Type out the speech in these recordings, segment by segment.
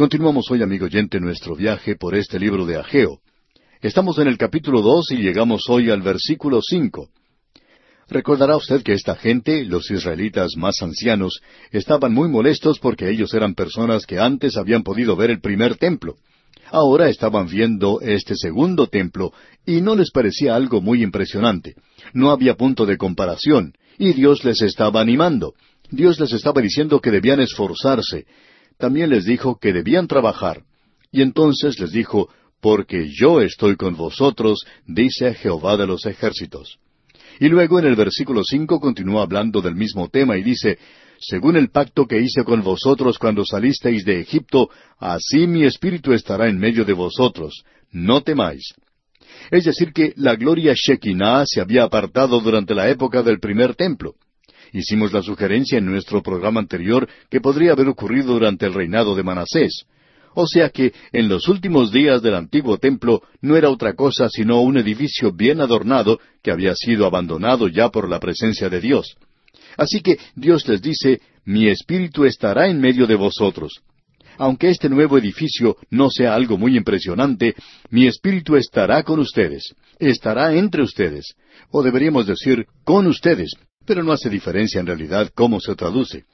Continuamos hoy, amigo oyente, nuestro viaje por este libro de Ageo. Estamos en el capítulo dos y llegamos hoy al versículo cinco. Recordará usted que esta gente, los israelitas más ancianos, estaban muy molestos porque ellos eran personas que antes habían podido ver el primer templo. Ahora estaban viendo este segundo templo y no les parecía algo muy impresionante. No había punto de comparación y Dios les estaba animando. Dios les estaba diciendo que debían esforzarse, también les dijo que debían trabajar. Y entonces les dijo, porque yo estoy con vosotros, dice Jehová de los ejércitos. Y luego en el versículo cinco continúa hablando del mismo tema y dice, según el pacto que hice con vosotros cuando salisteis de Egipto, así mi espíritu estará en medio de vosotros, no temáis. Es decir, que la gloria Shekinah se había apartado durante la época del primer templo. Hicimos la sugerencia en nuestro programa anterior que podría haber ocurrido durante el reinado de Manasés. O sea que en los últimos días del antiguo templo no era otra cosa sino un edificio bien adornado que había sido abandonado ya por la presencia de Dios. Así que Dios les dice, mi espíritu estará en medio de vosotros. Aunque este nuevo edificio no sea algo muy impresionante, mi espíritu estará con ustedes, estará entre ustedes, o deberíamos decir con ustedes, pero no hace diferencia en realidad cómo se traduce.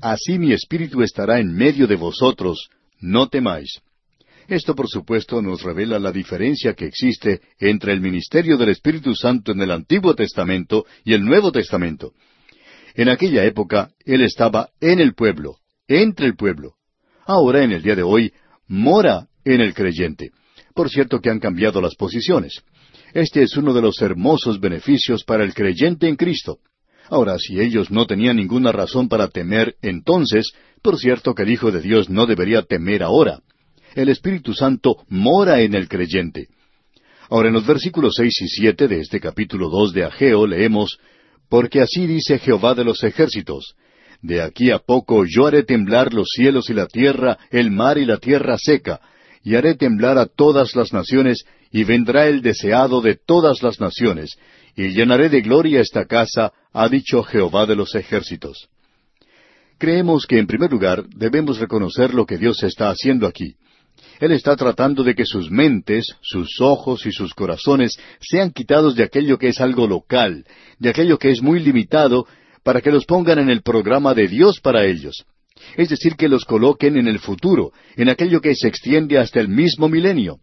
Así mi espíritu estará en medio de vosotros, no temáis. Esto, por supuesto, nos revela la diferencia que existe entre el ministerio del Espíritu Santo en el Antiguo Testamento y el Nuevo Testamento. En aquella época, Él estaba en el pueblo, entre el pueblo. Ahora, en el día de hoy, mora en el creyente. Por cierto que han cambiado las posiciones. Este es uno de los hermosos beneficios para el creyente en Cristo. Ahora, si ellos no tenían ninguna razón para temer entonces, por cierto que el Hijo de Dios no debería temer ahora. El Espíritu Santo mora en el creyente. Ahora en los versículos seis y siete de este capítulo dos de Ageo leemos Porque así dice Jehová de los ejércitos De aquí a poco yo haré temblar los cielos y la tierra, el mar y la tierra seca, y haré temblar a todas las naciones, y vendrá el deseado de todas las naciones, y llenaré de gloria esta casa, ha dicho Jehová de los ejércitos. Creemos que en primer lugar debemos reconocer lo que Dios está haciendo aquí. Él está tratando de que sus mentes, sus ojos y sus corazones sean quitados de aquello que es algo local, de aquello que es muy limitado, para que los pongan en el programa de Dios para ellos. Es decir, que los coloquen en el futuro, en aquello que se extiende hasta el mismo milenio.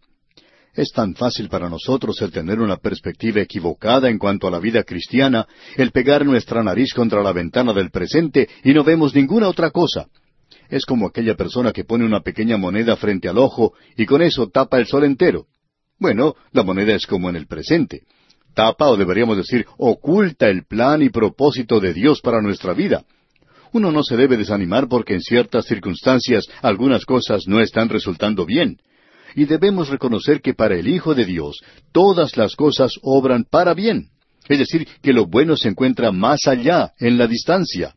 Es tan fácil para nosotros el tener una perspectiva equivocada en cuanto a la vida cristiana, el pegar nuestra nariz contra la ventana del presente y no vemos ninguna otra cosa. Es como aquella persona que pone una pequeña moneda frente al ojo y con eso tapa el sol entero. Bueno, la moneda es como en el presente. Tapa, o deberíamos decir, oculta el plan y propósito de Dios para nuestra vida. Uno no se debe desanimar porque en ciertas circunstancias algunas cosas no están resultando bien y debemos reconocer que para el Hijo de Dios todas las cosas obran para bien. Es decir, que lo bueno se encuentra más allá, en la distancia.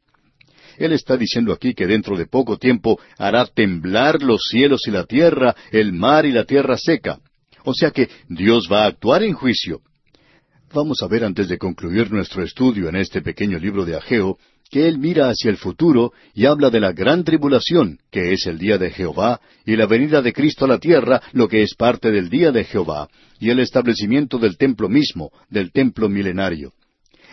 Él está diciendo aquí que dentro de poco tiempo hará temblar los cielos y la tierra, el mar y la tierra seca. O sea que Dios va a actuar en juicio. Vamos a ver antes de concluir nuestro estudio en este pequeño libro de Ageo, que él mira hacia el futuro y habla de la gran tribulación, que es el día de Jehová, y la venida de Cristo a la tierra, lo que es parte del día de Jehová, y el establecimiento del templo mismo, del templo milenario.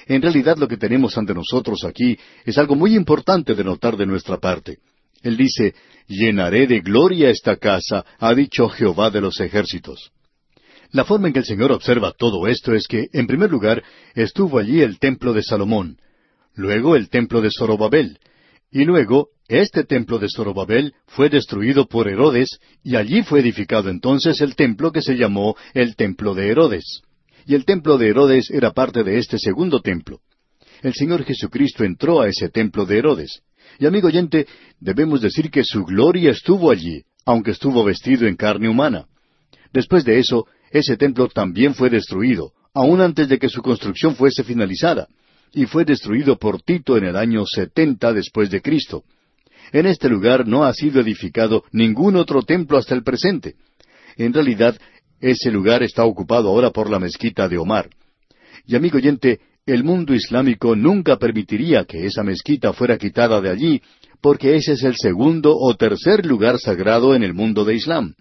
En realidad lo que tenemos ante nosotros aquí es algo muy importante de notar de nuestra parte. Él dice, llenaré de gloria esta casa, ha dicho Jehová de los ejércitos. La forma en que el Señor observa todo esto es que, en primer lugar, estuvo allí el templo de Salomón, luego el templo de Zorobabel, y luego este templo de Zorobabel fue destruido por Herodes, y allí fue edificado entonces el templo que se llamó el templo de Herodes. Y el templo de Herodes era parte de este segundo templo. El Señor Jesucristo entró a ese templo de Herodes. Y amigo oyente, debemos decir que su gloria estuvo allí, aunque estuvo vestido en carne humana. Después de eso, ese templo también fue destruido, aun antes de que su construcción fuese finalizada y fue destruido por Tito en el año setenta después de Cristo. En este lugar no ha sido edificado ningún otro templo hasta el presente. En realidad, ese lugar está ocupado ahora por la mezquita de Omar. Y amigo oyente, el mundo islámico nunca permitiría que esa mezquita fuera quitada de allí, porque ese es el segundo o tercer lugar sagrado en el mundo de Islam.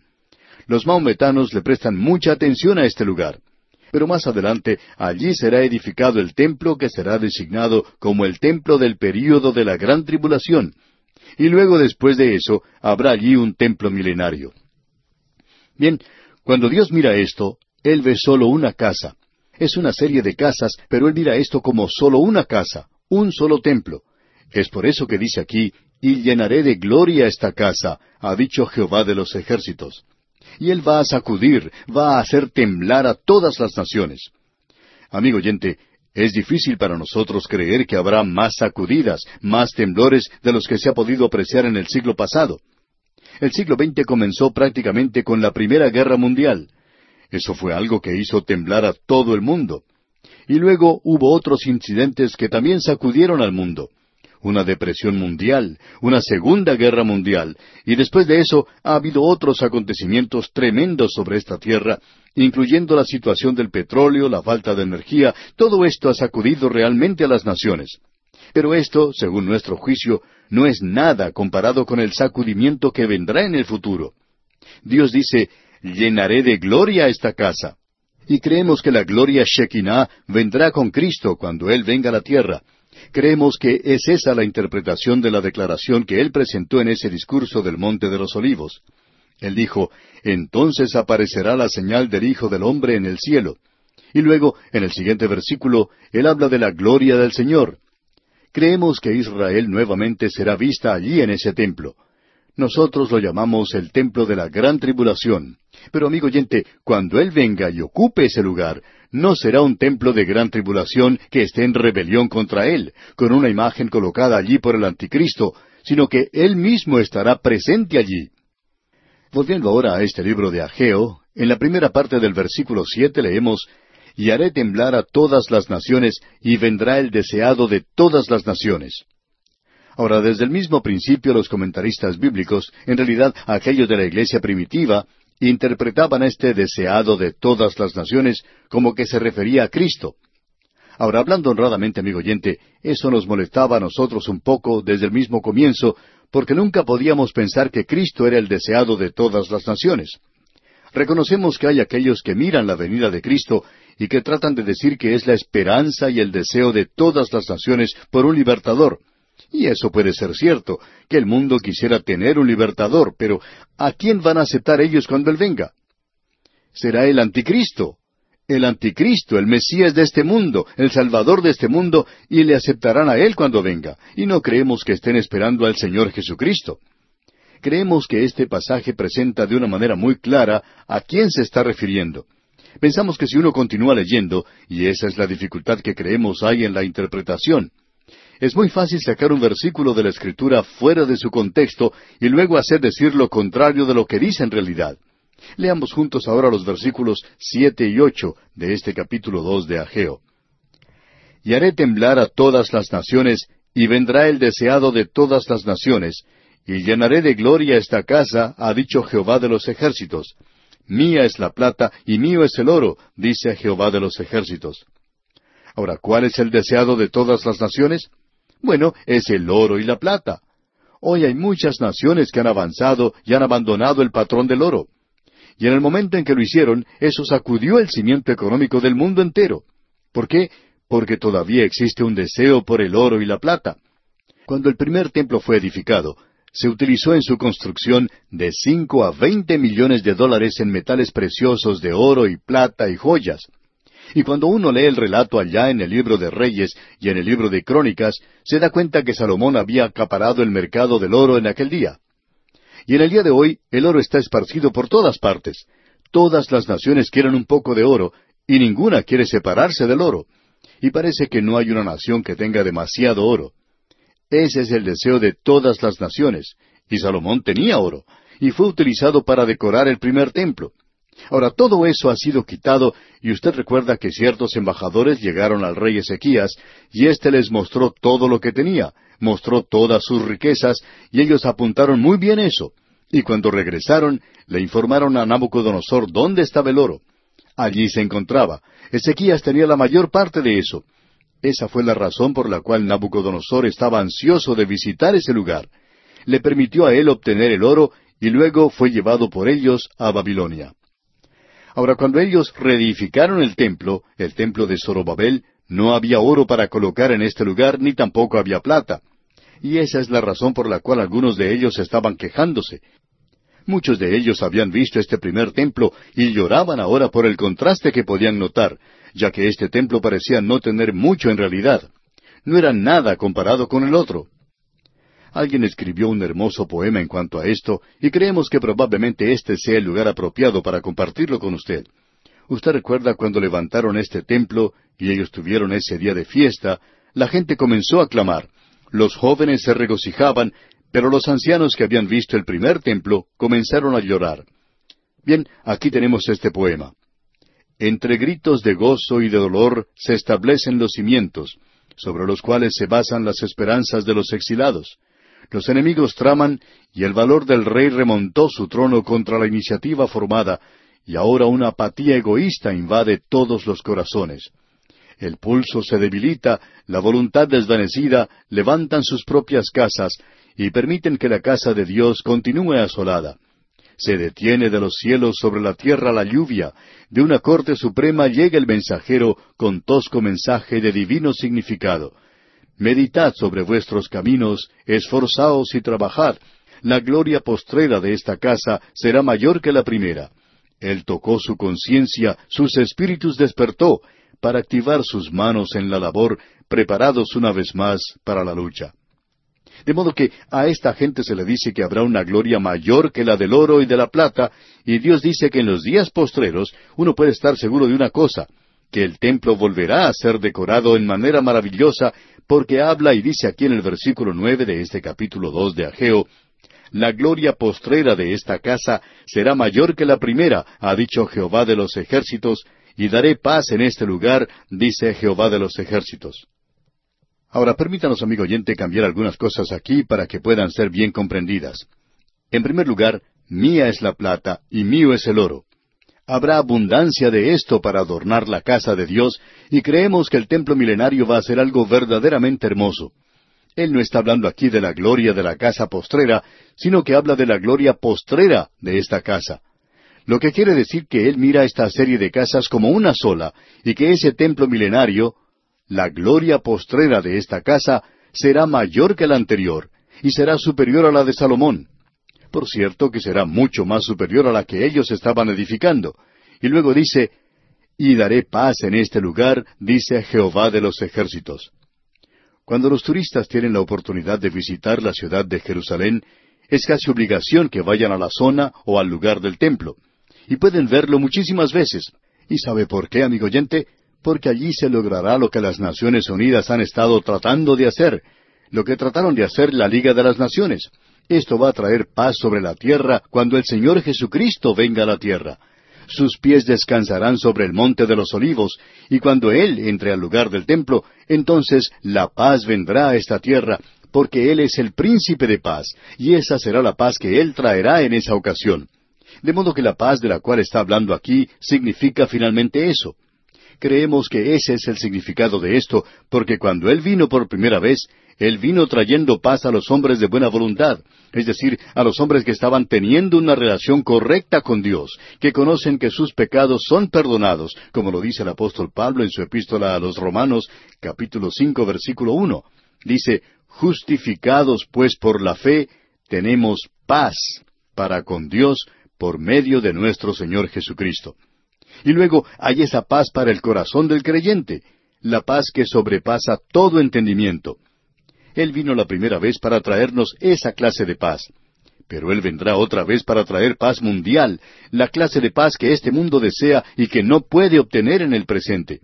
Los maometanos le prestan mucha atención a este lugar. Pero más adelante allí será edificado el templo que será designado como el templo del período de la gran tribulación. Y luego después de eso habrá allí un templo milenario. Bien, cuando Dios mira esto, Él ve solo una casa. Es una serie de casas, pero Él mira esto como solo una casa, un solo templo. Es por eso que dice aquí, y llenaré de gloria esta casa, ha dicho Jehová de los ejércitos. Y Él va a sacudir, va a hacer temblar a todas las naciones. Amigo oyente, es difícil para nosotros creer que habrá más sacudidas, más temblores de los que se ha podido apreciar en el siglo pasado. El siglo XX comenzó prácticamente con la Primera Guerra Mundial. Eso fue algo que hizo temblar a todo el mundo. Y luego hubo otros incidentes que también sacudieron al mundo una depresión mundial, una segunda guerra mundial, y después de eso ha habido otros acontecimientos tremendos sobre esta tierra, incluyendo la situación del petróleo, la falta de energía, todo esto ha sacudido realmente a las naciones. Pero esto, según nuestro juicio, no es nada comparado con el sacudimiento que vendrá en el futuro. Dios dice, llenaré de gloria esta casa. Y creemos que la gloria Shekinah vendrá con Cristo cuando Él venga a la tierra, Creemos que es esa la interpretación de la declaración que él presentó en ese discurso del Monte de los Olivos. Él dijo, Entonces aparecerá la señal del Hijo del Hombre en el cielo. Y luego, en el siguiente versículo, él habla de la gloria del Señor. Creemos que Israel nuevamente será vista allí en ese templo. Nosotros lo llamamos el templo de la gran tribulación. Pero amigo oyente, cuando Él venga y ocupe ese lugar, no será un templo de gran tribulación que esté en rebelión contra Él, con una imagen colocada allí por el anticristo, sino que Él mismo estará presente allí. Volviendo ahora a este libro de Ageo, en la primera parte del versículo siete leemos Y haré temblar a todas las naciones, y vendrá el deseado de todas las naciones. Ahora, desde el mismo principio los comentaristas bíblicos, en realidad aquellos de la iglesia primitiva, interpretaban este deseado de todas las naciones como que se refería a Cristo. Ahora, hablando honradamente, amigo oyente, eso nos molestaba a nosotros un poco desde el mismo comienzo, porque nunca podíamos pensar que Cristo era el deseado de todas las naciones. Reconocemos que hay aquellos que miran la venida de Cristo y que tratan de decir que es la esperanza y el deseo de todas las naciones por un libertador, y eso puede ser cierto, que el mundo quisiera tener un libertador, pero ¿a quién van a aceptar ellos cuando Él venga? Será el anticristo, el anticristo, el Mesías de este mundo, el Salvador de este mundo, y le aceptarán a Él cuando venga, y no creemos que estén esperando al Señor Jesucristo. Creemos que este pasaje presenta de una manera muy clara a quién se está refiriendo. Pensamos que si uno continúa leyendo, y esa es la dificultad que creemos hay en la interpretación, es muy fácil sacar un versículo de la Escritura fuera de su contexto y luego hacer decir lo contrario de lo que dice en realidad. Leamos juntos ahora los versículos siete y ocho de este capítulo dos de Ageo. Y haré temblar a todas las naciones, y vendrá el deseado de todas las naciones, y llenaré de gloria esta casa, ha dicho Jehová de los ejércitos. Mía es la plata y mío es el oro, dice Jehová de los ejércitos. Ahora, ¿cuál es el deseado de todas las naciones? Bueno, es el oro y la plata. Hoy hay muchas naciones que han avanzado y han abandonado el patrón del oro. Y en el momento en que lo hicieron, eso sacudió el cimiento económico del mundo entero. ¿Por qué? Porque todavía existe un deseo por el oro y la plata. Cuando el primer templo fue edificado, se utilizó en su construcción de cinco a veinte millones de dólares en metales preciosos de oro y plata y joyas. Y cuando uno lee el relato allá en el libro de Reyes y en el libro de Crónicas, se da cuenta que Salomón había acaparado el mercado del oro en aquel día. Y en el día de hoy el oro está esparcido por todas partes. Todas las naciones quieren un poco de oro, y ninguna quiere separarse del oro. Y parece que no hay una nación que tenga demasiado oro. Ese es el deseo de todas las naciones, y Salomón tenía oro, y fue utilizado para decorar el primer templo. Ahora, todo eso ha sido quitado, y usted recuerda que ciertos embajadores llegaron al rey Ezequías, y éste les mostró todo lo que tenía, mostró todas sus riquezas, y ellos apuntaron muy bien eso. Y cuando regresaron, le informaron a Nabucodonosor dónde estaba el oro. Allí se encontraba. Ezequías tenía la mayor parte de eso. Esa fue la razón por la cual Nabucodonosor estaba ansioso de visitar ese lugar. le permitió a él obtener el oro y luego fue llevado por ellos a Babilonia. Ahora, cuando ellos reedificaron el templo, el templo de Zorobabel, no había oro para colocar en este lugar, ni tampoco había plata. Y esa es la razón por la cual algunos de ellos estaban quejándose. Muchos de ellos habían visto este primer templo y lloraban ahora por el contraste que podían notar, ya que este templo parecía no tener mucho en realidad. No era nada comparado con el otro. Alguien escribió un hermoso poema en cuanto a esto, y creemos que probablemente este sea el lugar apropiado para compartirlo con usted. Usted recuerda cuando levantaron este templo y ellos tuvieron ese día de fiesta, la gente comenzó a clamar, los jóvenes se regocijaban, pero los ancianos que habían visto el primer templo comenzaron a llorar. Bien, aquí tenemos este poema. Entre gritos de gozo y de dolor se establecen los cimientos, sobre los cuales se basan las esperanzas de los exilados. Los enemigos traman y el valor del rey remontó su trono contra la iniciativa formada, y ahora una apatía egoísta invade todos los corazones. El pulso se debilita, la voluntad desvanecida, levantan sus propias casas y permiten que la casa de Dios continúe asolada. Se detiene de los cielos sobre la tierra la lluvia, de una corte suprema llega el mensajero con tosco mensaje de divino significado. Meditad sobre vuestros caminos, esforzaos y trabajad. La gloria postrera de esta casa será mayor que la primera. Él tocó su conciencia, sus espíritus despertó, para activar sus manos en la labor, preparados una vez más para la lucha. De modo que a esta gente se le dice que habrá una gloria mayor que la del oro y de la plata, y Dios dice que en los días postreros uno puede estar seguro de una cosa, que el templo volverá a ser decorado en manera maravillosa, porque habla y dice aquí en el versículo nueve de este capítulo dos de Ageo, la gloria postrera de esta casa será mayor que la primera, ha dicho Jehová de los ejércitos, y daré paz en este lugar, dice Jehová de los ejércitos. Ahora permítanos, amigo oyente, cambiar algunas cosas aquí para que puedan ser bien comprendidas. En primer lugar, mía es la plata y mío es el oro. Habrá abundancia de esto para adornar la casa de Dios y creemos que el templo milenario va a ser algo verdaderamente hermoso. Él no está hablando aquí de la gloria de la casa postrera, sino que habla de la gloria postrera de esta casa. Lo que quiere decir que Él mira esta serie de casas como una sola y que ese templo milenario la gloria postrera de esta casa será mayor que la anterior, y será superior a la de Salomón. Por cierto que será mucho más superior a la que ellos estaban edificando. Y luego dice, y daré paz en este lugar, dice Jehová de los ejércitos. Cuando los turistas tienen la oportunidad de visitar la ciudad de Jerusalén, es casi obligación que vayan a la zona o al lugar del templo. Y pueden verlo muchísimas veces. ¿Y sabe por qué, amigo oyente? porque allí se logrará lo que las Naciones Unidas han estado tratando de hacer, lo que trataron de hacer la Liga de las Naciones. Esto va a traer paz sobre la tierra cuando el Señor Jesucristo venga a la tierra. Sus pies descansarán sobre el monte de los olivos, y cuando Él entre al lugar del templo, entonces la paz vendrá a esta tierra, porque Él es el príncipe de paz, y esa será la paz que Él traerá en esa ocasión. De modo que la paz de la cual está hablando aquí significa finalmente eso. Creemos que ese es el significado de esto, porque cuando Él vino por primera vez, Él vino trayendo paz a los hombres de buena voluntad, es decir, a los hombres que estaban teniendo una relación correcta con Dios, que conocen que sus pecados son perdonados, como lo dice el apóstol Pablo en su epístola a los Romanos, capítulo cinco, versículo uno. Dice, justificados pues por la fe, tenemos paz para con Dios por medio de nuestro Señor Jesucristo. Y luego hay esa paz para el corazón del creyente, la paz que sobrepasa todo entendimiento. Él vino la primera vez para traernos esa clase de paz. Pero Él vendrá otra vez para traer paz mundial, la clase de paz que este mundo desea y que no puede obtener en el presente.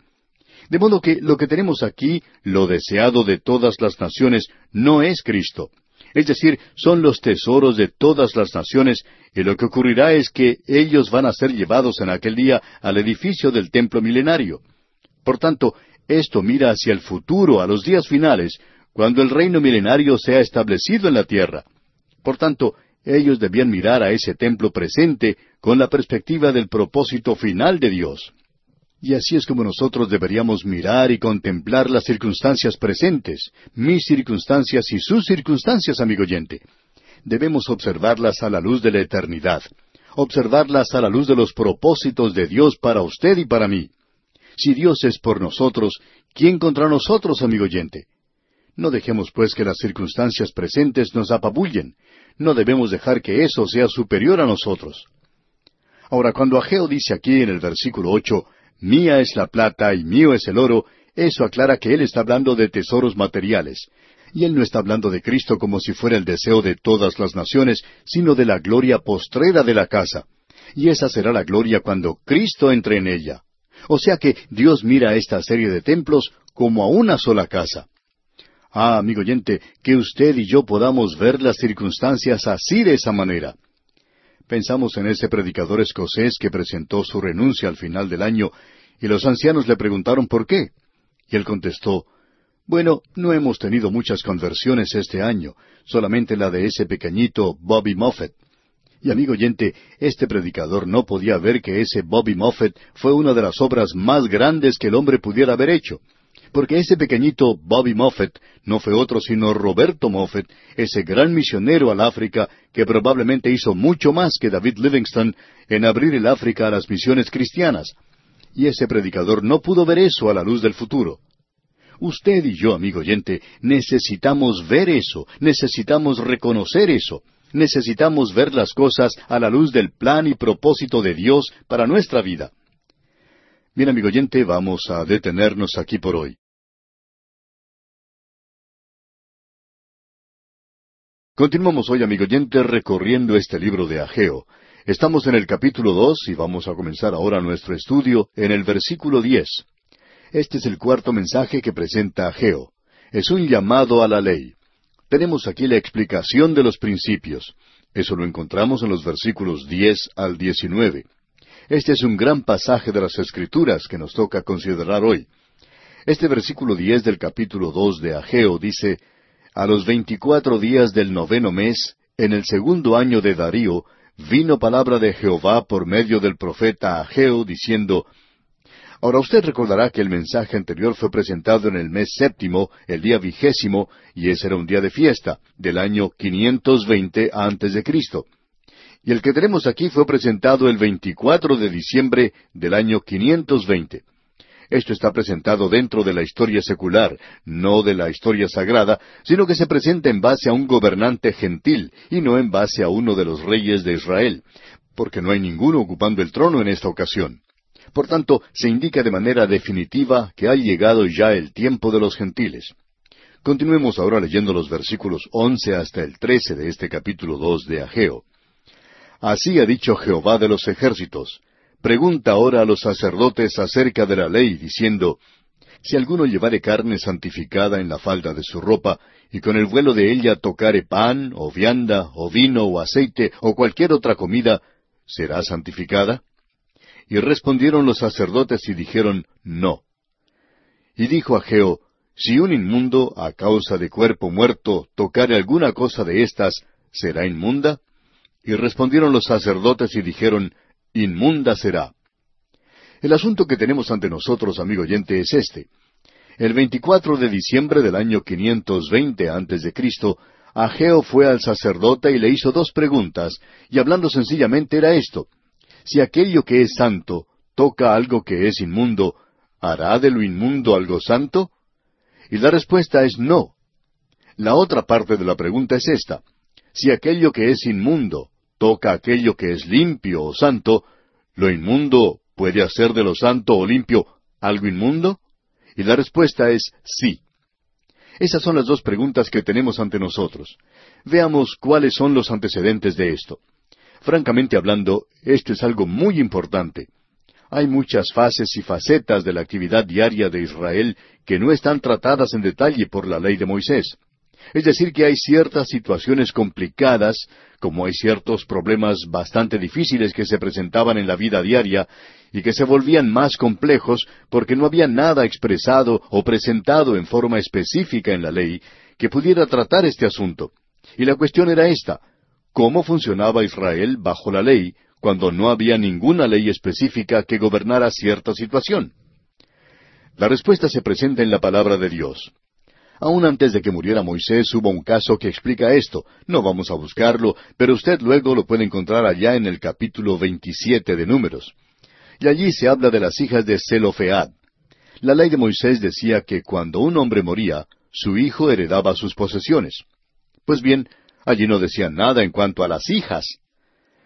De modo que lo que tenemos aquí, lo deseado de todas las naciones, no es Cristo. Es decir, son los tesoros de todas las naciones, y lo que ocurrirá es que ellos van a ser llevados en aquel día al edificio del templo milenario. Por tanto, esto mira hacia el futuro, a los días finales, cuando el reino milenario sea establecido en la tierra. Por tanto, ellos debían mirar a ese templo presente con la perspectiva del propósito final de Dios. Y así es como nosotros deberíamos mirar y contemplar las circunstancias presentes, mis circunstancias y sus circunstancias, amigo oyente. debemos observarlas a la luz de la eternidad, observarlas a la luz de los propósitos de Dios para usted y para mí. Si Dios es por nosotros, ¿quién contra nosotros, amigo oyente? No dejemos pues que las circunstancias presentes nos apabullen. No debemos dejar que eso sea superior a nosotros. Ahora, cuando Ageo dice aquí en el versículo ocho, Mía es la plata y mío es el oro, eso aclara que él está hablando de tesoros materiales. Y él no está hablando de Cristo como si fuera el deseo de todas las naciones, sino de la gloria postrera de la casa. Y esa será la gloria cuando Cristo entre en ella. O sea que Dios mira a esta serie de templos como a una sola casa. Ah, amigo oyente, que usted y yo podamos ver las circunstancias así de esa manera. Pensamos en ese predicador escocés que presentó su renuncia al final del año y los ancianos le preguntaron por qué. Y él contestó, Bueno, no hemos tenido muchas conversiones este año, solamente la de ese pequeñito Bobby Moffett. Y amigo oyente, este predicador no podía ver que ese Bobby Moffett fue una de las obras más grandes que el hombre pudiera haber hecho porque ese pequeñito Bobby Moffett no fue otro sino Roberto Moffett, ese gran misionero al África que probablemente hizo mucho más que David Livingstone en abrir el África a las misiones cristianas. Y ese predicador no pudo ver eso a la luz del futuro. Usted y yo, amigo oyente, necesitamos ver eso, necesitamos reconocer eso, necesitamos ver las cosas a la luz del plan y propósito de Dios para nuestra vida. Bien, amigo oyente, vamos a detenernos aquí por hoy. Continuamos hoy, amigo oyente, recorriendo este libro de Ageo. Estamos en el capítulo dos y vamos a comenzar ahora nuestro estudio en el versículo diez. Este es el cuarto mensaje que presenta Ageo. Es un llamado a la ley. Tenemos aquí la explicación de los principios. Eso lo encontramos en los versículos diez al diecinueve. Este es un gran pasaje de las Escrituras que nos toca considerar hoy. Este versículo diez del capítulo dos de Ageo dice a los veinticuatro días del noveno mes, en el segundo año de Darío, vino palabra de Jehová por medio del profeta Ageo, diciendo, Ahora usted recordará que el mensaje anterior fue presentado en el mes séptimo, el día vigésimo, y ese era un día de fiesta, del año 520 antes de Cristo. Y el que tenemos aquí fue presentado el 24 de diciembre del año 520. Esto está presentado dentro de la historia secular, no de la historia sagrada, sino que se presenta en base a un gobernante gentil y no en base a uno de los reyes de Israel, porque no hay ninguno ocupando el trono en esta ocasión. Por tanto, se indica de manera definitiva que ha llegado ya el tiempo de los gentiles. Continuemos ahora leyendo los versículos once hasta el trece de este capítulo dos de Ageo. Así ha dicho Jehová de los ejércitos, Pregunta ahora a los sacerdotes acerca de la ley, diciendo, Si alguno llevare carne santificada en la falda de su ropa, y con el vuelo de ella tocare pan, o vianda, o vino, o aceite, o cualquier otra comida, ¿será santificada? Y respondieron los sacerdotes y dijeron, No. Y dijo Ageo, Si un inmundo, a causa de cuerpo muerto, tocare alguna cosa de estas, ¿será inmunda? Y respondieron los sacerdotes y dijeron, inmunda será. El asunto que tenemos ante nosotros, amigo oyente, es este. El 24 de diciembre del año 520 antes de Cristo, Ageo fue al sacerdote y le hizo dos preguntas, y hablando sencillamente era esto. Si aquello que es santo toca algo que es inmundo, ¿hará de lo inmundo algo santo? Y la respuesta es no. La otra parte de la pregunta es esta. Si aquello que es inmundo toca aquello que es limpio o santo, ¿lo inmundo puede hacer de lo santo o limpio algo inmundo? Y la respuesta es sí. Esas son las dos preguntas que tenemos ante nosotros. Veamos cuáles son los antecedentes de esto. Francamente hablando, esto es algo muy importante. Hay muchas fases y facetas de la actividad diaria de Israel que no están tratadas en detalle por la ley de Moisés. Es decir, que hay ciertas situaciones complicadas, como hay ciertos problemas bastante difíciles que se presentaban en la vida diaria y que se volvían más complejos porque no había nada expresado o presentado en forma específica en la ley que pudiera tratar este asunto. Y la cuestión era esta, ¿cómo funcionaba Israel bajo la ley cuando no había ninguna ley específica que gobernara cierta situación? La respuesta se presenta en la palabra de Dios. Aún antes de que muriera Moisés hubo un caso que explica esto. No vamos a buscarlo, pero usted luego lo puede encontrar allá en el capítulo 27 de Números. Y allí se habla de las hijas de Zelofead. La ley de Moisés decía que cuando un hombre moría, su hijo heredaba sus posesiones. Pues bien, allí no decía nada en cuanto a las hijas.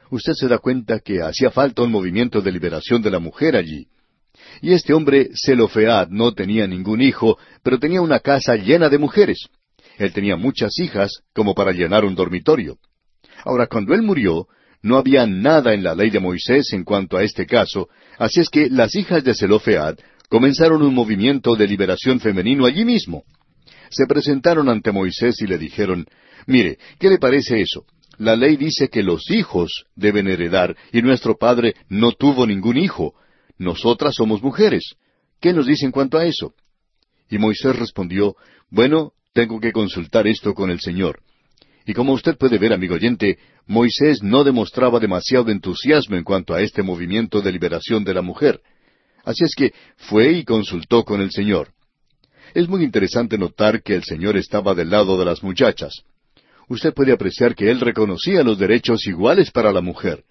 Usted se da cuenta que hacía falta un movimiento de liberación de la mujer allí. Y este hombre, Zelofead, no tenía ningún hijo, pero tenía una casa llena de mujeres. Él tenía muchas hijas, como para llenar un dormitorio. Ahora, cuando él murió, no había nada en la ley de Moisés en cuanto a este caso, así es que las hijas de Zelofead comenzaron un movimiento de liberación femenino allí mismo. Se presentaron ante Moisés y le dijeron, Mire, ¿qué le parece eso? La ley dice que los hijos deben heredar, y nuestro padre no tuvo ningún hijo, nosotras somos mujeres. ¿Qué nos dice en cuanto a eso? Y Moisés respondió, Bueno, tengo que consultar esto con el Señor. Y como usted puede ver, amigo oyente, Moisés no demostraba demasiado entusiasmo en cuanto a este movimiento de liberación de la mujer. Así es que fue y consultó con el Señor. Es muy interesante notar que el Señor estaba del lado de las muchachas. Usted puede apreciar que Él reconocía los derechos iguales para la mujer.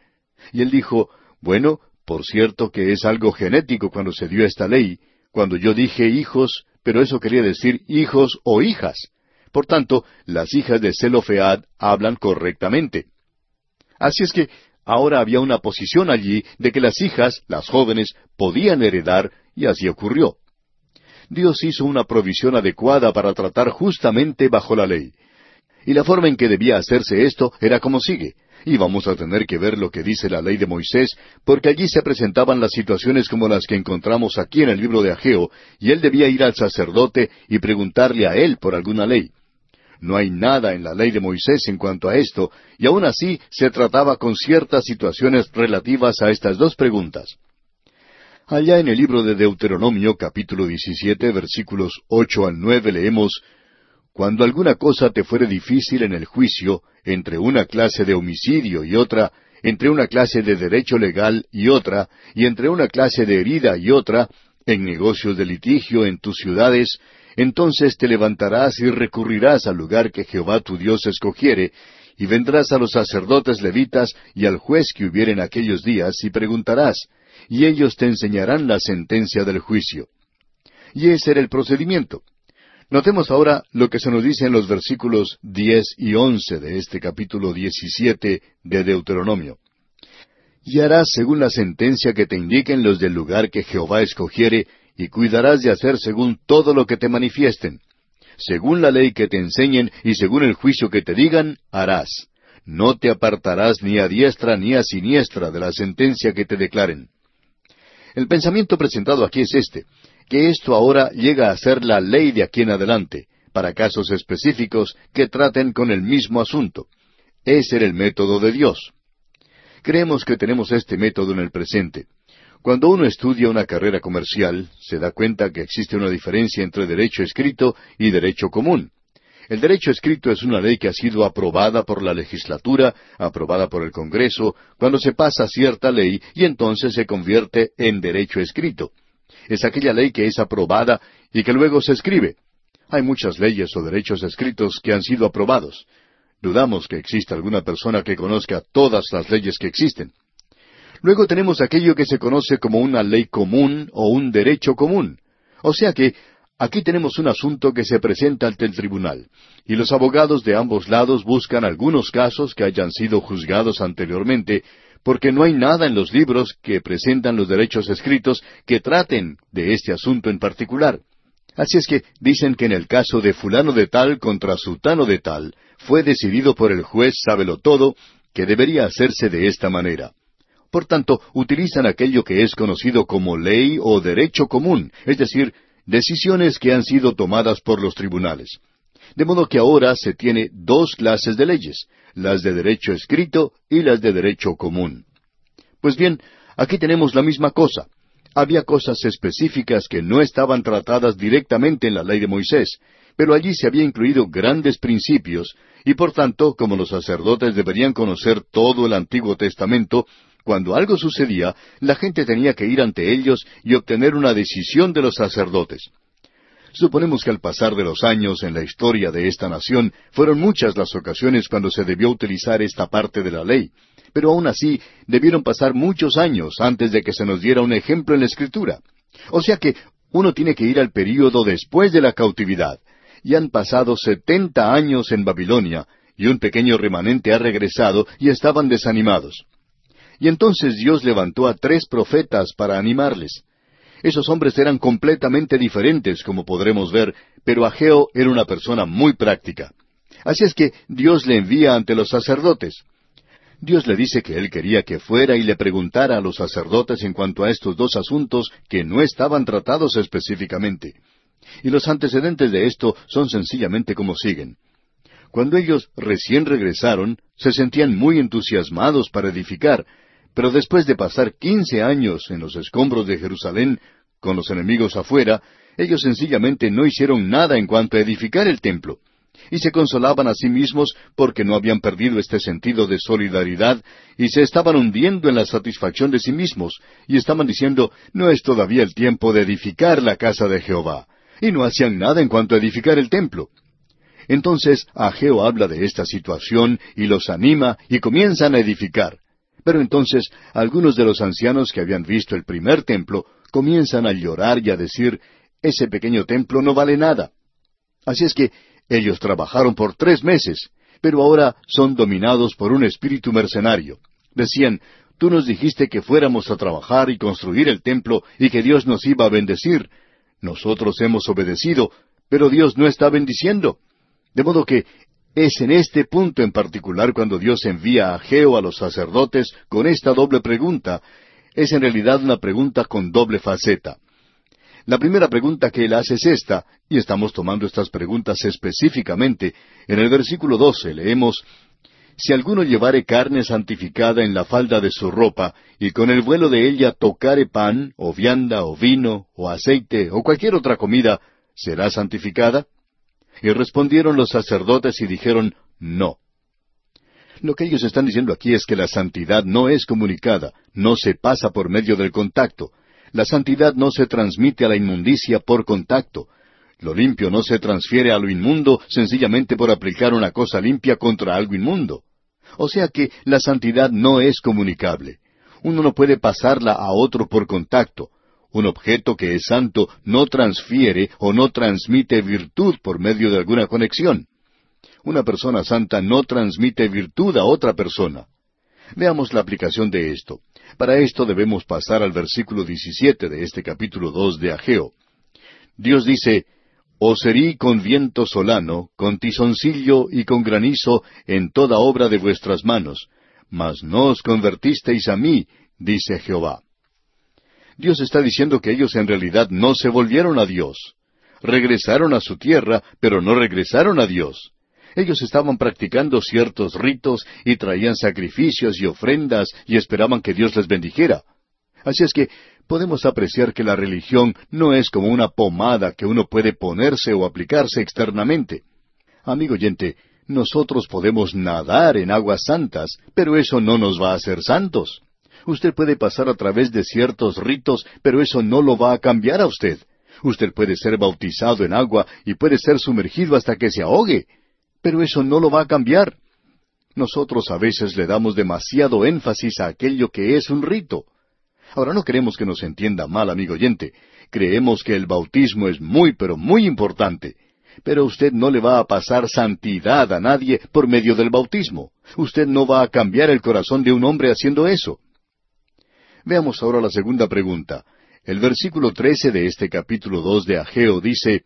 Y Él dijo, bueno, por cierto que es algo genético cuando se dio esta ley, cuando yo dije hijos, pero eso quería decir hijos o hijas. Por tanto, las hijas de Zelofead hablan correctamente. Así es que ahora había una posición allí de que las hijas, las jóvenes, podían heredar, y así ocurrió. Dios hizo una provisión adecuada para tratar justamente bajo la ley. Y la forma en que debía hacerse esto era como sigue. Y vamos a tener que ver lo que dice la ley de Moisés, porque allí se presentaban las situaciones como las que encontramos aquí en el libro de Ageo, y él debía ir al sacerdote y preguntarle a él por alguna ley. No hay nada en la ley de Moisés en cuanto a esto, y aun así se trataba con ciertas situaciones relativas a estas dos preguntas. Allá en el libro de Deuteronomio capítulo 17 versículos ocho al nueve leemos cuando alguna cosa te fuere difícil en el juicio, entre una clase de homicidio y otra, entre una clase de derecho legal y otra, y entre una clase de herida y otra, en negocios de litigio en tus ciudades, entonces te levantarás y recurrirás al lugar que Jehová tu Dios escogiere, y vendrás a los sacerdotes levitas y al juez que hubiere en aquellos días, y preguntarás, y ellos te enseñarán la sentencia del juicio. Y ese era el procedimiento. Notemos ahora lo que se nos dice en los versículos diez y once de este capítulo diecisiete de Deuteronomio. Y harás según la sentencia que te indiquen los del lugar que Jehová escogiere, y cuidarás de hacer según todo lo que te manifiesten. Según la ley que te enseñen y según el juicio que te digan, harás. No te apartarás ni a diestra ni a siniestra de la sentencia que te declaren. El pensamiento presentado aquí es este que esto ahora llega a ser la ley de aquí en adelante, para casos específicos que traten con el mismo asunto. Ese era el método de Dios. Creemos que tenemos este método en el presente. Cuando uno estudia una carrera comercial, se da cuenta que existe una diferencia entre derecho escrito y derecho común. El derecho escrito es una ley que ha sido aprobada por la legislatura, aprobada por el Congreso, cuando se pasa cierta ley y entonces se convierte en derecho escrito es aquella ley que es aprobada y que luego se escribe. Hay muchas leyes o derechos escritos que han sido aprobados. Dudamos que exista alguna persona que conozca todas las leyes que existen. Luego tenemos aquello que se conoce como una ley común o un derecho común. O sea que aquí tenemos un asunto que se presenta ante el tribunal, y los abogados de ambos lados buscan algunos casos que hayan sido juzgados anteriormente porque no hay nada en los libros que presentan los derechos escritos que traten de este asunto en particular. Así es que dicen que en el caso de fulano de tal contra sutano de tal, fue decidido por el juez sábelo todo que debería hacerse de esta manera. Por tanto, utilizan aquello que es conocido como ley o derecho común, es decir, decisiones que han sido tomadas por los tribunales. De modo que ahora se tiene dos clases de leyes, las de derecho escrito y las de derecho común. Pues bien, aquí tenemos la misma cosa. Había cosas específicas que no estaban tratadas directamente en la ley de Moisés, pero allí se había incluido grandes principios, y por tanto, como los sacerdotes deberían conocer todo el Antiguo Testamento, cuando algo sucedía, la gente tenía que ir ante ellos y obtener una decisión de los sacerdotes. Suponemos que al pasar de los años en la historia de esta nación fueron muchas las ocasiones cuando se debió utilizar esta parte de la ley, pero aún así debieron pasar muchos años antes de que se nos diera un ejemplo en la Escritura. O sea que uno tiene que ir al período después de la cautividad, y han pasado setenta años en Babilonia, y un pequeño remanente ha regresado y estaban desanimados. Y entonces Dios levantó a tres profetas para animarles. Esos hombres eran completamente diferentes, como podremos ver, pero Ageo era una persona muy práctica. Así es que Dios le envía ante los sacerdotes. Dios le dice que él quería que fuera y le preguntara a los sacerdotes en cuanto a estos dos asuntos que no estaban tratados específicamente. Y los antecedentes de esto son sencillamente como siguen. Cuando ellos recién regresaron, se sentían muy entusiasmados para edificar, pero después de pasar quince años en los escombros de Jerusalén, con los enemigos afuera, ellos sencillamente no hicieron nada en cuanto a edificar el templo. Y se consolaban a sí mismos porque no habían perdido este sentido de solidaridad y se estaban hundiendo en la satisfacción de sí mismos y estaban diciendo, no es todavía el tiempo de edificar la casa de Jehová. Y no hacían nada en cuanto a edificar el templo. Entonces Ageo habla de esta situación y los anima y comienzan a edificar. Pero entonces algunos de los ancianos que habían visto el primer templo comienzan a llorar y a decir, ese pequeño templo no vale nada. Así es que ellos trabajaron por tres meses, pero ahora son dominados por un espíritu mercenario. Decían, tú nos dijiste que fuéramos a trabajar y construir el templo y que Dios nos iba a bendecir. Nosotros hemos obedecido, pero Dios no está bendiciendo. De modo que es en este punto en particular cuando Dios envía a Geo a los sacerdotes con esta doble pregunta. Es en realidad una pregunta con doble faceta. La primera pregunta que él hace es esta, y estamos tomando estas preguntas específicamente. En el versículo 12 leemos, Si alguno llevare carne santificada en la falda de su ropa, y con el vuelo de ella tocare pan, o vianda, o vino, o aceite, o cualquier otra comida, ¿será santificada? Y respondieron los sacerdotes y dijeron, no. Lo que ellos están diciendo aquí es que la santidad no es comunicada, no se pasa por medio del contacto. La santidad no se transmite a la inmundicia por contacto. Lo limpio no se transfiere a lo inmundo sencillamente por aplicar una cosa limpia contra algo inmundo. O sea que la santidad no es comunicable. Uno no puede pasarla a otro por contacto. Un objeto que es santo no transfiere o no transmite virtud por medio de alguna conexión. Una persona santa no transmite virtud a otra persona. Veamos la aplicación de esto. Para esto debemos pasar al versículo 17 de este capítulo 2 de Ageo. Dios dice, Os herí con viento solano, con tizoncillo y con granizo en toda obra de vuestras manos, mas no os convertisteis a mí, dice Jehová. Dios está diciendo que ellos en realidad no se volvieron a Dios. Regresaron a su tierra, pero no regresaron a Dios. Ellos estaban practicando ciertos ritos y traían sacrificios y ofrendas y esperaban que Dios les bendijera. Así es que podemos apreciar que la religión no es como una pomada que uno puede ponerse o aplicarse externamente. Amigo oyente, nosotros podemos nadar en aguas santas, pero eso no nos va a hacer santos. Usted puede pasar a través de ciertos ritos, pero eso no lo va a cambiar a usted. Usted puede ser bautizado en agua y puede ser sumergido hasta que se ahogue, pero eso no lo va a cambiar. Nosotros a veces le damos demasiado énfasis a aquello que es un rito. Ahora no queremos que nos entienda mal, amigo oyente. Creemos que el bautismo es muy, pero muy importante. Pero usted no le va a pasar santidad a nadie por medio del bautismo. Usted no va a cambiar el corazón de un hombre haciendo eso. Veamos ahora la segunda pregunta. El versículo trece de este capítulo dos de Ageo dice,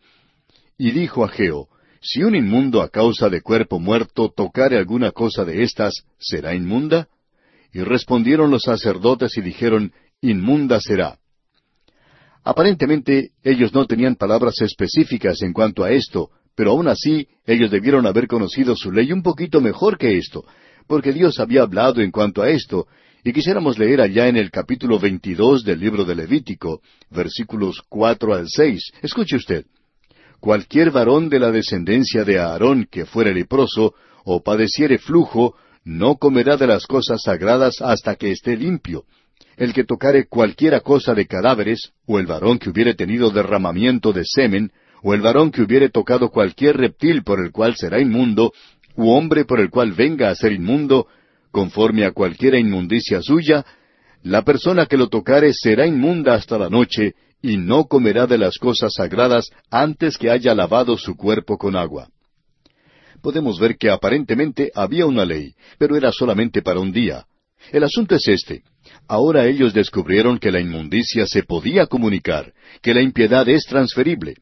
Y dijo Ageo, Si un inmundo a causa de cuerpo muerto tocare alguna cosa de estas, ¿será inmunda? Y respondieron los sacerdotes y dijeron, Inmunda será. Aparentemente ellos no tenían palabras específicas en cuanto a esto, pero aún así ellos debieron haber conocido su ley un poquito mejor que esto, porque Dios había hablado en cuanto a esto, y quisiéramos leer allá en el capítulo 22 del libro de Levítico, versículos cuatro al seis. Escuche usted. Cualquier varón de la descendencia de Aarón que fuere leproso o padeciere flujo, no comerá de las cosas sagradas hasta que esté limpio. El que tocare cualquiera cosa de cadáveres, o el varón que hubiere tenido derramamiento de semen, o el varón que hubiere tocado cualquier reptil por el cual será inmundo, u hombre por el cual venga a ser inmundo, conforme a cualquiera inmundicia suya, la persona que lo tocare será inmunda hasta la noche, y no comerá de las cosas sagradas antes que haya lavado su cuerpo con agua. Podemos ver que aparentemente había una ley, pero era solamente para un día. El asunto es este. Ahora ellos descubrieron que la inmundicia se podía comunicar, que la impiedad es transferible.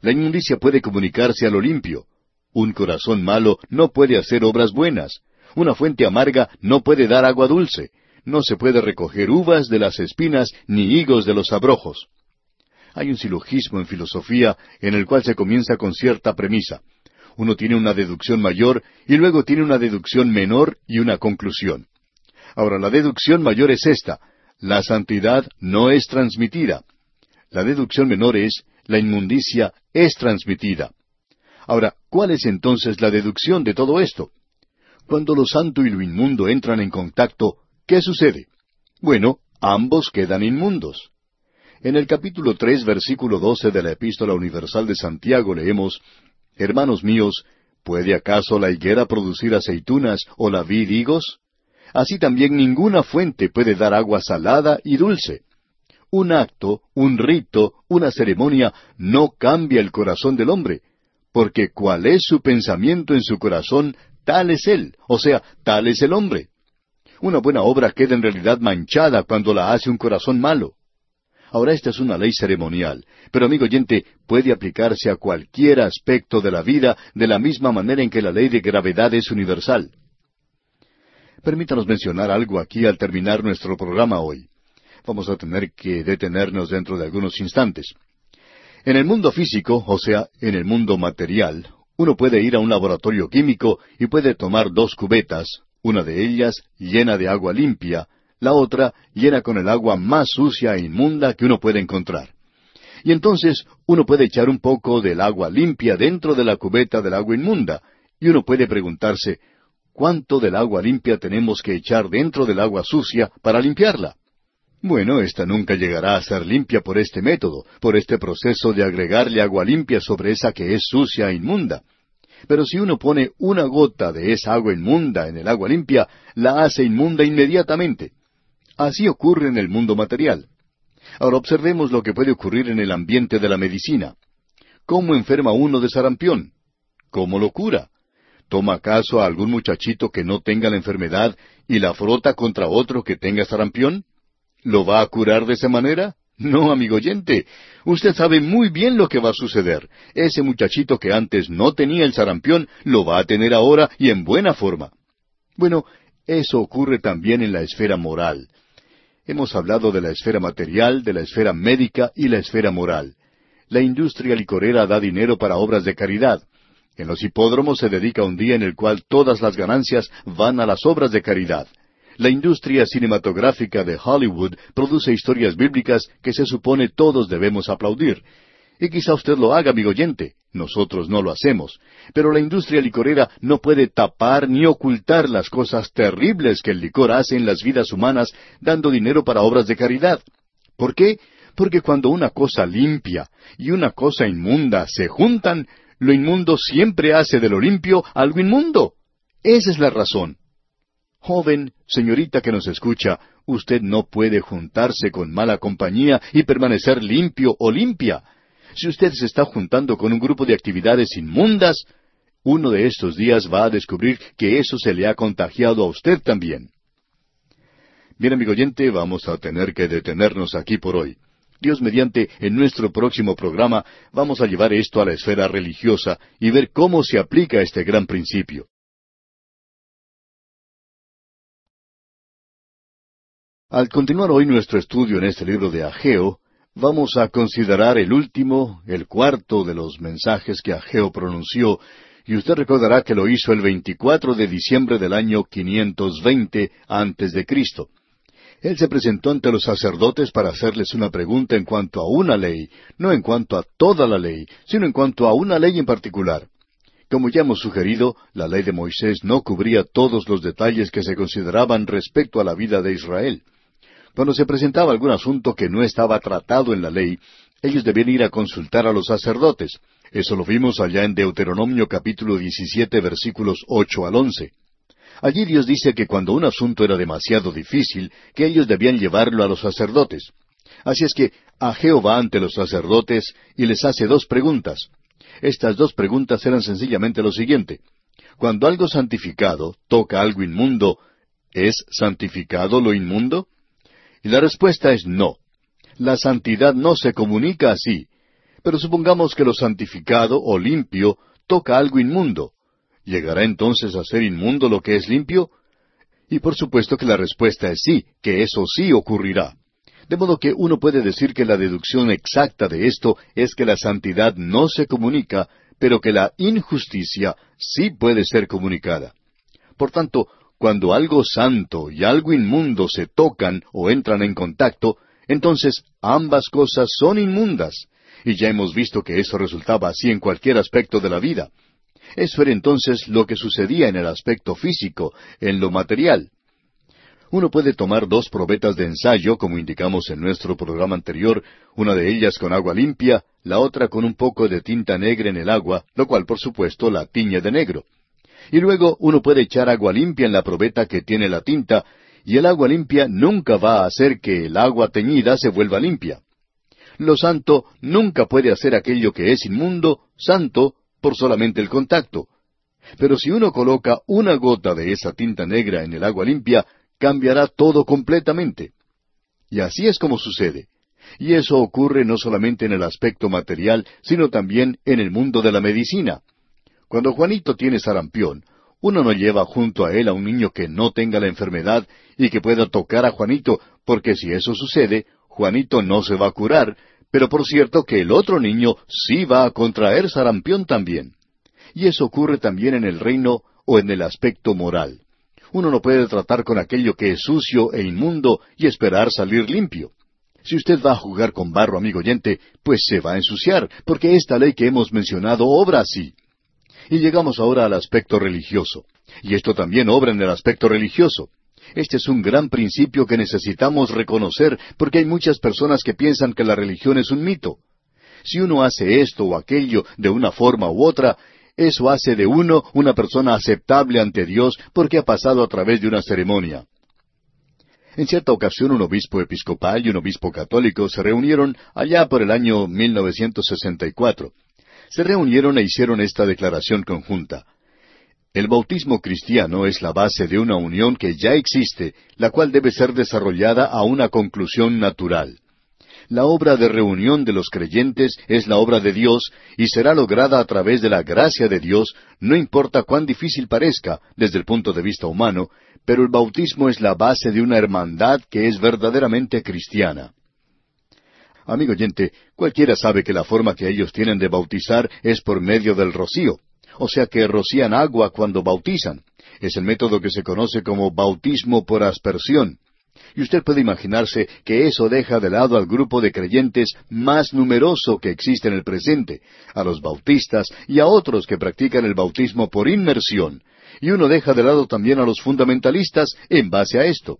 La inmundicia puede comunicarse a lo limpio. Un corazón malo no puede hacer obras buenas. Una fuente amarga no puede dar agua dulce. No se puede recoger uvas de las espinas ni higos de los abrojos. Hay un silogismo en filosofía en el cual se comienza con cierta premisa. Uno tiene una deducción mayor y luego tiene una deducción menor y una conclusión. Ahora, la deducción mayor es esta. La santidad no es transmitida. La deducción menor es, la inmundicia es transmitida. Ahora, ¿cuál es entonces la deducción de todo esto? Cuando lo santo y lo inmundo entran en contacto, ¿qué sucede? Bueno, ambos quedan inmundos. En el capítulo tres, versículo doce de la Epístola Universal de Santiago leemos Hermanos míos, ¿puede acaso la higuera producir aceitunas o la vid higos? Así también ninguna fuente puede dar agua salada y dulce. Un acto, un rito, una ceremonia no cambia el corazón del hombre, porque cuál es su pensamiento en su corazón, tal es él, o sea, tal es el hombre. Una buena obra queda en realidad manchada cuando la hace un corazón malo. Ahora esta es una ley ceremonial, pero amigo oyente, puede aplicarse a cualquier aspecto de la vida de la misma manera en que la ley de gravedad es universal. Permítanos mencionar algo aquí al terminar nuestro programa hoy. Vamos a tener que detenernos dentro de algunos instantes. En el mundo físico, o sea, en el mundo material, uno puede ir a un laboratorio químico y puede tomar dos cubetas, una de ellas llena de agua limpia, la otra llena con el agua más sucia e inmunda que uno puede encontrar. Y entonces uno puede echar un poco del agua limpia dentro de la cubeta del agua inmunda, y uno puede preguntarse, ¿Cuánto del agua limpia tenemos que echar dentro del agua sucia para limpiarla? Bueno, esta nunca llegará a ser limpia por este método, por este proceso de agregarle agua limpia sobre esa que es sucia e inmunda. Pero si uno pone una gota de esa agua inmunda en el agua limpia, la hace inmunda inmediatamente. Así ocurre en el mundo material. Ahora observemos lo que puede ocurrir en el ambiente de la medicina. ¿Cómo enferma uno de sarampión? ¿Cómo lo cura? ¿Toma acaso a algún muchachito que no tenga la enfermedad y la frota contra otro que tenga sarampión? ¿Lo va a curar de esa manera? No, amigo oyente. Usted sabe muy bien lo que va a suceder. Ese muchachito que antes no tenía el sarampión lo va a tener ahora y en buena forma. Bueno, eso ocurre también en la esfera moral. Hemos hablado de la esfera material, de la esfera médica y la esfera moral. La industria licorera da dinero para obras de caridad. En los hipódromos se dedica un día en el cual todas las ganancias van a las obras de caridad. La industria cinematográfica de Hollywood produce historias bíblicas que se supone todos debemos aplaudir. Y quizá usted lo haga, amigo oyente. Nosotros no lo hacemos. Pero la industria licorera no puede tapar ni ocultar las cosas terribles que el licor hace en las vidas humanas dando dinero para obras de caridad. ¿Por qué? Porque cuando una cosa limpia y una cosa inmunda se juntan, lo inmundo siempre hace de lo limpio algo inmundo. Esa es la razón. Joven, señorita que nos escucha, usted no puede juntarse con mala compañía y permanecer limpio o limpia. Si usted se está juntando con un grupo de actividades inmundas, uno de estos días va a descubrir que eso se le ha contagiado a usted también. Bien, amigo oyente, vamos a tener que detenernos aquí por hoy. Dios mediante, en nuestro próximo programa vamos a llevar esto a la esfera religiosa y ver cómo se aplica este gran principio. Al continuar hoy nuestro estudio en este libro de Ageo, vamos a considerar el último, el cuarto de los mensajes que Ageo pronunció, y usted recordará que lo hizo el 24 de diciembre del año 520 antes de Cristo. Él se presentó ante los sacerdotes para hacerles una pregunta en cuanto a una ley, no en cuanto a toda la ley, sino en cuanto a una ley en particular. Como ya hemos sugerido, la ley de Moisés no cubría todos los detalles que se consideraban respecto a la vida de Israel. Cuando se presentaba algún asunto que no estaba tratado en la ley, ellos debían ir a consultar a los sacerdotes. Eso lo vimos allá en Deuteronomio capítulo 17 versículos 8 al 11. Allí Dios dice que cuando un asunto era demasiado difícil, que ellos debían llevarlo a los sacerdotes. Así es que Ageo va ante los sacerdotes y les hace dos preguntas. Estas dos preguntas eran sencillamente lo siguiente. Cuando algo santificado toca algo inmundo, ¿es santificado lo inmundo? Y la respuesta es no. La santidad no se comunica así. Pero supongamos que lo santificado o limpio toca algo inmundo. ¿Llegará entonces a ser inmundo lo que es limpio? Y por supuesto que la respuesta es sí, que eso sí ocurrirá. De modo que uno puede decir que la deducción exacta de esto es que la santidad no se comunica, pero que la injusticia sí puede ser comunicada. Por tanto, cuando algo santo y algo inmundo se tocan o entran en contacto, entonces ambas cosas son inmundas. Y ya hemos visto que eso resultaba así en cualquier aspecto de la vida. Eso era entonces lo que sucedía en el aspecto físico, en lo material. Uno puede tomar dos probetas de ensayo, como indicamos en nuestro programa anterior, una de ellas con agua limpia, la otra con un poco de tinta negra en el agua, lo cual por supuesto la tiñe de negro. Y luego uno puede echar agua limpia en la probeta que tiene la tinta, y el agua limpia nunca va a hacer que el agua teñida se vuelva limpia. Lo santo nunca puede hacer aquello que es inmundo, santo, por solamente el contacto. Pero si uno coloca una gota de esa tinta negra en el agua limpia, cambiará todo completamente. Y así es como sucede. Y eso ocurre no solamente en el aspecto material, sino también en el mundo de la medicina. Cuando Juanito tiene sarampión, uno no lleva junto a él a un niño que no tenga la enfermedad y que pueda tocar a Juanito, porque si eso sucede, Juanito no se va a curar, pero por cierto que el otro niño sí va a contraer sarampión también. Y eso ocurre también en el reino o en el aspecto moral. Uno no puede tratar con aquello que es sucio e inmundo y esperar salir limpio. Si usted va a jugar con barro, amigo oyente, pues se va a ensuciar, porque esta ley que hemos mencionado obra así. Y llegamos ahora al aspecto religioso. Y esto también obra en el aspecto religioso. Este es un gran principio que necesitamos reconocer porque hay muchas personas que piensan que la religión es un mito. Si uno hace esto o aquello de una forma u otra, eso hace de uno una persona aceptable ante Dios porque ha pasado a través de una ceremonia. En cierta ocasión un obispo episcopal y un obispo católico se reunieron allá por el año 1964. Se reunieron e hicieron esta declaración conjunta. El bautismo cristiano es la base de una unión que ya existe, la cual debe ser desarrollada a una conclusión natural. La obra de reunión de los creyentes es la obra de Dios y será lograda a través de la gracia de Dios, no importa cuán difícil parezca desde el punto de vista humano, pero el bautismo es la base de una hermandad que es verdaderamente cristiana. Amigo oyente, cualquiera sabe que la forma que ellos tienen de bautizar es por medio del rocío o sea que rocían agua cuando bautizan. Es el método que se conoce como bautismo por aspersión. Y usted puede imaginarse que eso deja de lado al grupo de creyentes más numeroso que existe en el presente, a los bautistas y a otros que practican el bautismo por inmersión. Y uno deja de lado también a los fundamentalistas en base a esto.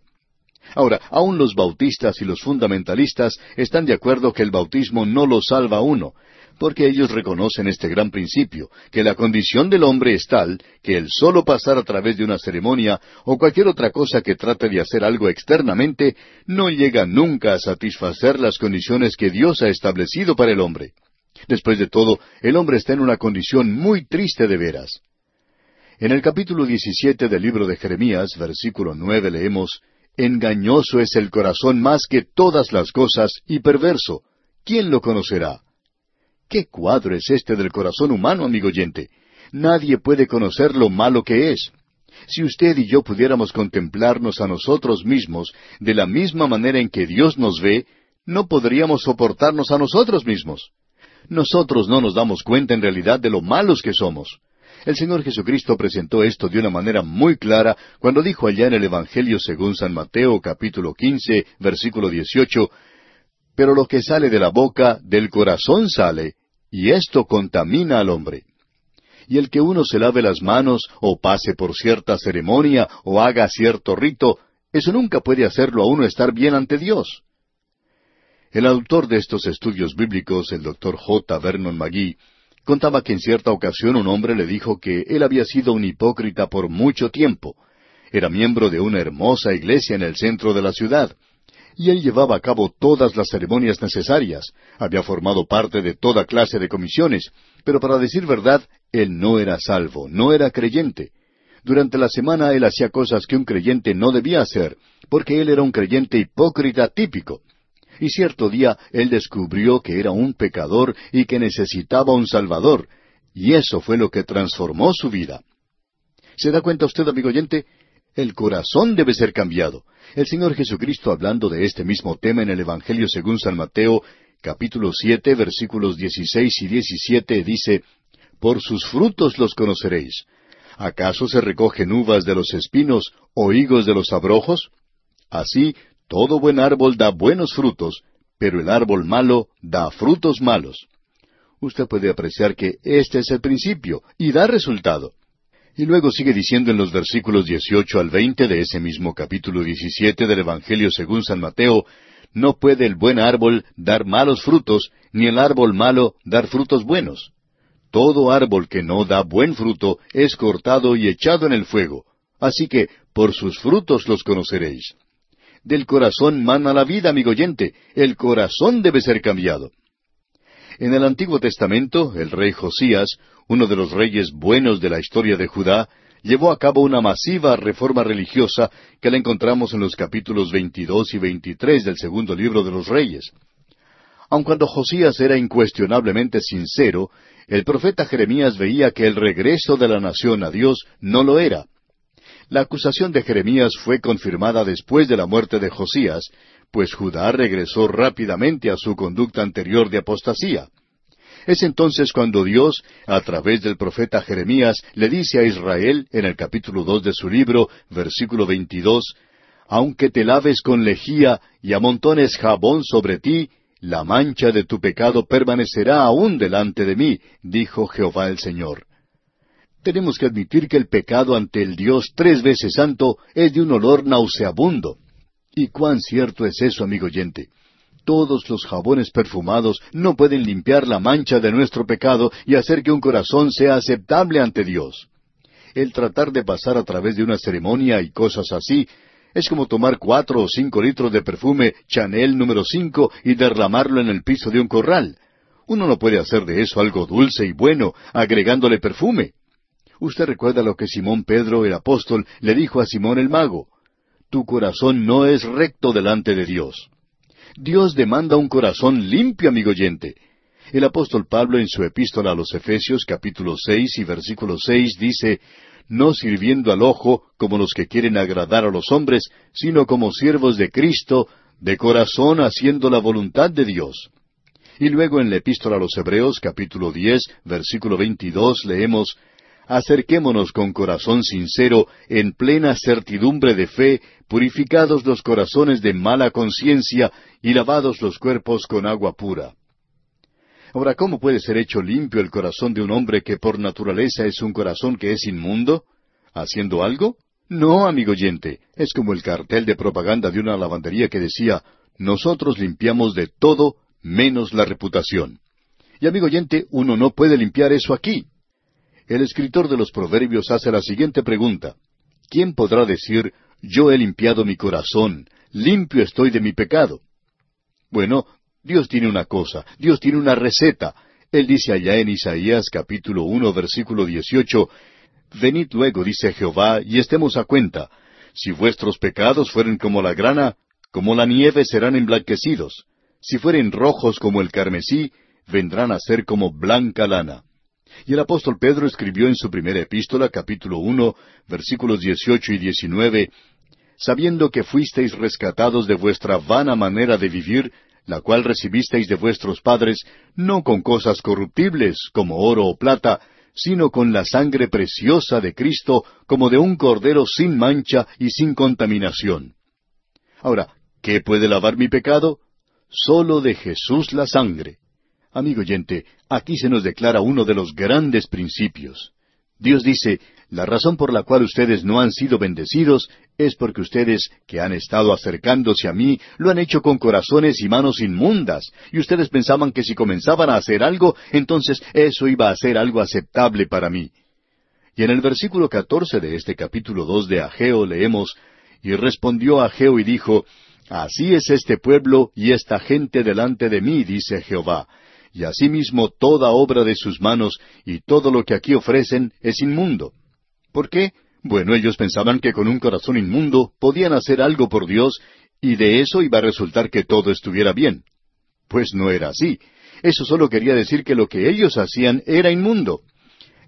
Ahora, aun los bautistas y los fundamentalistas están de acuerdo que el bautismo no lo salva a uno, porque ellos reconocen este gran principio, que la condición del hombre es tal que el solo pasar a través de una ceremonia o cualquier otra cosa que trate de hacer algo externamente no llega nunca a satisfacer las condiciones que Dios ha establecido para el hombre. Después de todo, el hombre está en una condición muy triste de veras. En el capítulo 17 del libro de Jeremías, versículo nueve, leemos, Engañoso es el corazón más que todas las cosas y perverso. ¿Quién lo conocerá? ¿Qué cuadro es este del corazón humano, amigo oyente? Nadie puede conocer lo malo que es. Si usted y yo pudiéramos contemplarnos a nosotros mismos de la misma manera en que Dios nos ve, no podríamos soportarnos a nosotros mismos. Nosotros no nos damos cuenta en realidad de lo malos que somos. El Señor Jesucristo presentó esto de una manera muy clara cuando dijo allá en el Evangelio según San Mateo capítulo quince versículo dieciocho Pero lo que sale de la boca, del corazón sale, y esto contamina al hombre. Y el que uno se lave las manos, o pase por cierta ceremonia, o haga cierto rito, eso nunca puede hacerlo a uno estar bien ante Dios. El autor de estos estudios bíblicos, el doctor J. Vernon McGee, Contaba que en cierta ocasión un hombre le dijo que él había sido un hipócrita por mucho tiempo. Era miembro de una hermosa iglesia en el centro de la ciudad. Y él llevaba a cabo todas las ceremonias necesarias, había formado parte de toda clase de comisiones, pero para decir verdad, él no era salvo, no era creyente. Durante la semana él hacía cosas que un creyente no debía hacer, porque él era un creyente hipócrita típico. Y cierto día él descubrió que era un pecador y que necesitaba un Salvador, y eso fue lo que transformó su vida. ¿Se da cuenta usted, amigo oyente? El corazón debe ser cambiado. El Señor Jesucristo, hablando de este mismo tema en el Evangelio según San Mateo, capítulo siete, versículos dieciséis y diecisiete, dice, Por sus frutos los conoceréis. ¿Acaso se recogen uvas de los espinos o higos de los abrojos? Así, todo buen árbol da buenos frutos, pero el árbol malo da frutos malos. Usted puede apreciar que este es el principio y da resultado. Y luego sigue diciendo en los versículos 18 al 20 de ese mismo capítulo 17 del Evangelio según San Mateo, no puede el buen árbol dar malos frutos, ni el árbol malo dar frutos buenos. Todo árbol que no da buen fruto es cortado y echado en el fuego. Así que por sus frutos los conoceréis. Del corazón mana la vida, amigo oyente. El corazón debe ser cambiado. En el Antiguo Testamento, el rey Josías, uno de los reyes buenos de la historia de Judá, llevó a cabo una masiva reforma religiosa que la encontramos en los capítulos 22 y 23 del segundo libro de los Reyes. Aun cuando Josías era incuestionablemente sincero, el profeta Jeremías veía que el regreso de la nación a Dios no lo era. La acusación de Jeremías fue confirmada después de la muerte de Josías, pues Judá regresó rápidamente a su conducta anterior de apostasía. Es entonces cuando Dios, a través del profeta Jeremías, le dice a Israel, en el capítulo dos de su libro, versículo veintidós, Aunque te laves con lejía y amontones jabón sobre ti, la mancha de tu pecado permanecerá aún delante de mí, dijo Jehová el Señor. Tenemos que admitir que el pecado ante el Dios tres veces santo es de un olor nauseabundo. ¿Y cuán cierto es eso, amigo oyente? Todos los jabones perfumados no pueden limpiar la mancha de nuestro pecado y hacer que un corazón sea aceptable ante Dios. El tratar de pasar a través de una ceremonia y cosas así es como tomar cuatro o cinco litros de perfume Chanel número cinco y derramarlo en el piso de un corral. Uno no puede hacer de eso algo dulce y bueno, agregándole perfume. Usted recuerda lo que Simón Pedro, el apóstol, le dijo a Simón el mago. Tu corazón no es recto delante de Dios. Dios demanda un corazón limpio, amigo oyente. El apóstol Pablo en su epístola a los Efesios capítulo seis y versículo seis dice no sirviendo al ojo como los que quieren agradar a los hombres, sino como siervos de Cristo, de corazón haciendo la voluntad de Dios. Y luego en la epístola a los Hebreos capítulo diez, versículo veintidós leemos Acerquémonos con corazón sincero, en plena certidumbre de fe, purificados los corazones de mala conciencia y lavados los cuerpos con agua pura. Ahora, ¿cómo puede ser hecho limpio el corazón de un hombre que por naturaleza es un corazón que es inmundo? ¿Haciendo algo? No, amigo oyente, es como el cartel de propaganda de una lavandería que decía, nosotros limpiamos de todo menos la reputación. Y amigo oyente, uno no puede limpiar eso aquí. El escritor de los Proverbios hace la siguiente pregunta. ¿Quién podrá decir, yo he limpiado mi corazón, limpio estoy de mi pecado? Bueno, Dios tiene una cosa, Dios tiene una receta. Él dice allá en Isaías capítulo uno versículo dieciocho, Venid luego, dice Jehová, y estemos a cuenta. Si vuestros pecados fueren como la grana, como la nieve serán emblanquecidos. Si fueren rojos como el carmesí, vendrán a ser como blanca lana. Y el apóstol Pedro escribió en su primera epístola, capítulo uno, versículos dieciocho y diecinueve, sabiendo que fuisteis rescatados de vuestra vana manera de vivir, la cual recibisteis de vuestros padres, no con cosas corruptibles, como oro o plata, sino con la sangre preciosa de Cristo, como de un cordero sin mancha y sin contaminación. Ahora, ¿qué puede lavar mi pecado? Solo de Jesús la sangre. Amigo oyente, aquí se nos declara uno de los grandes principios. Dios dice, la razón por la cual ustedes no han sido bendecidos es porque ustedes, que han estado acercándose a mí, lo han hecho con corazones y manos inmundas, y ustedes pensaban que si comenzaban a hacer algo, entonces eso iba a ser algo aceptable para mí. Y en el versículo catorce de este capítulo dos de Ageo leemos, Y respondió Ageo y dijo, Así es este pueblo y esta gente delante de mí, dice Jehová, y asimismo toda obra de sus manos y todo lo que aquí ofrecen es inmundo. ¿Por qué? Bueno, ellos pensaban que con un corazón inmundo podían hacer algo por Dios y de eso iba a resultar que todo estuviera bien. Pues no era así. Eso solo quería decir que lo que ellos hacían era inmundo.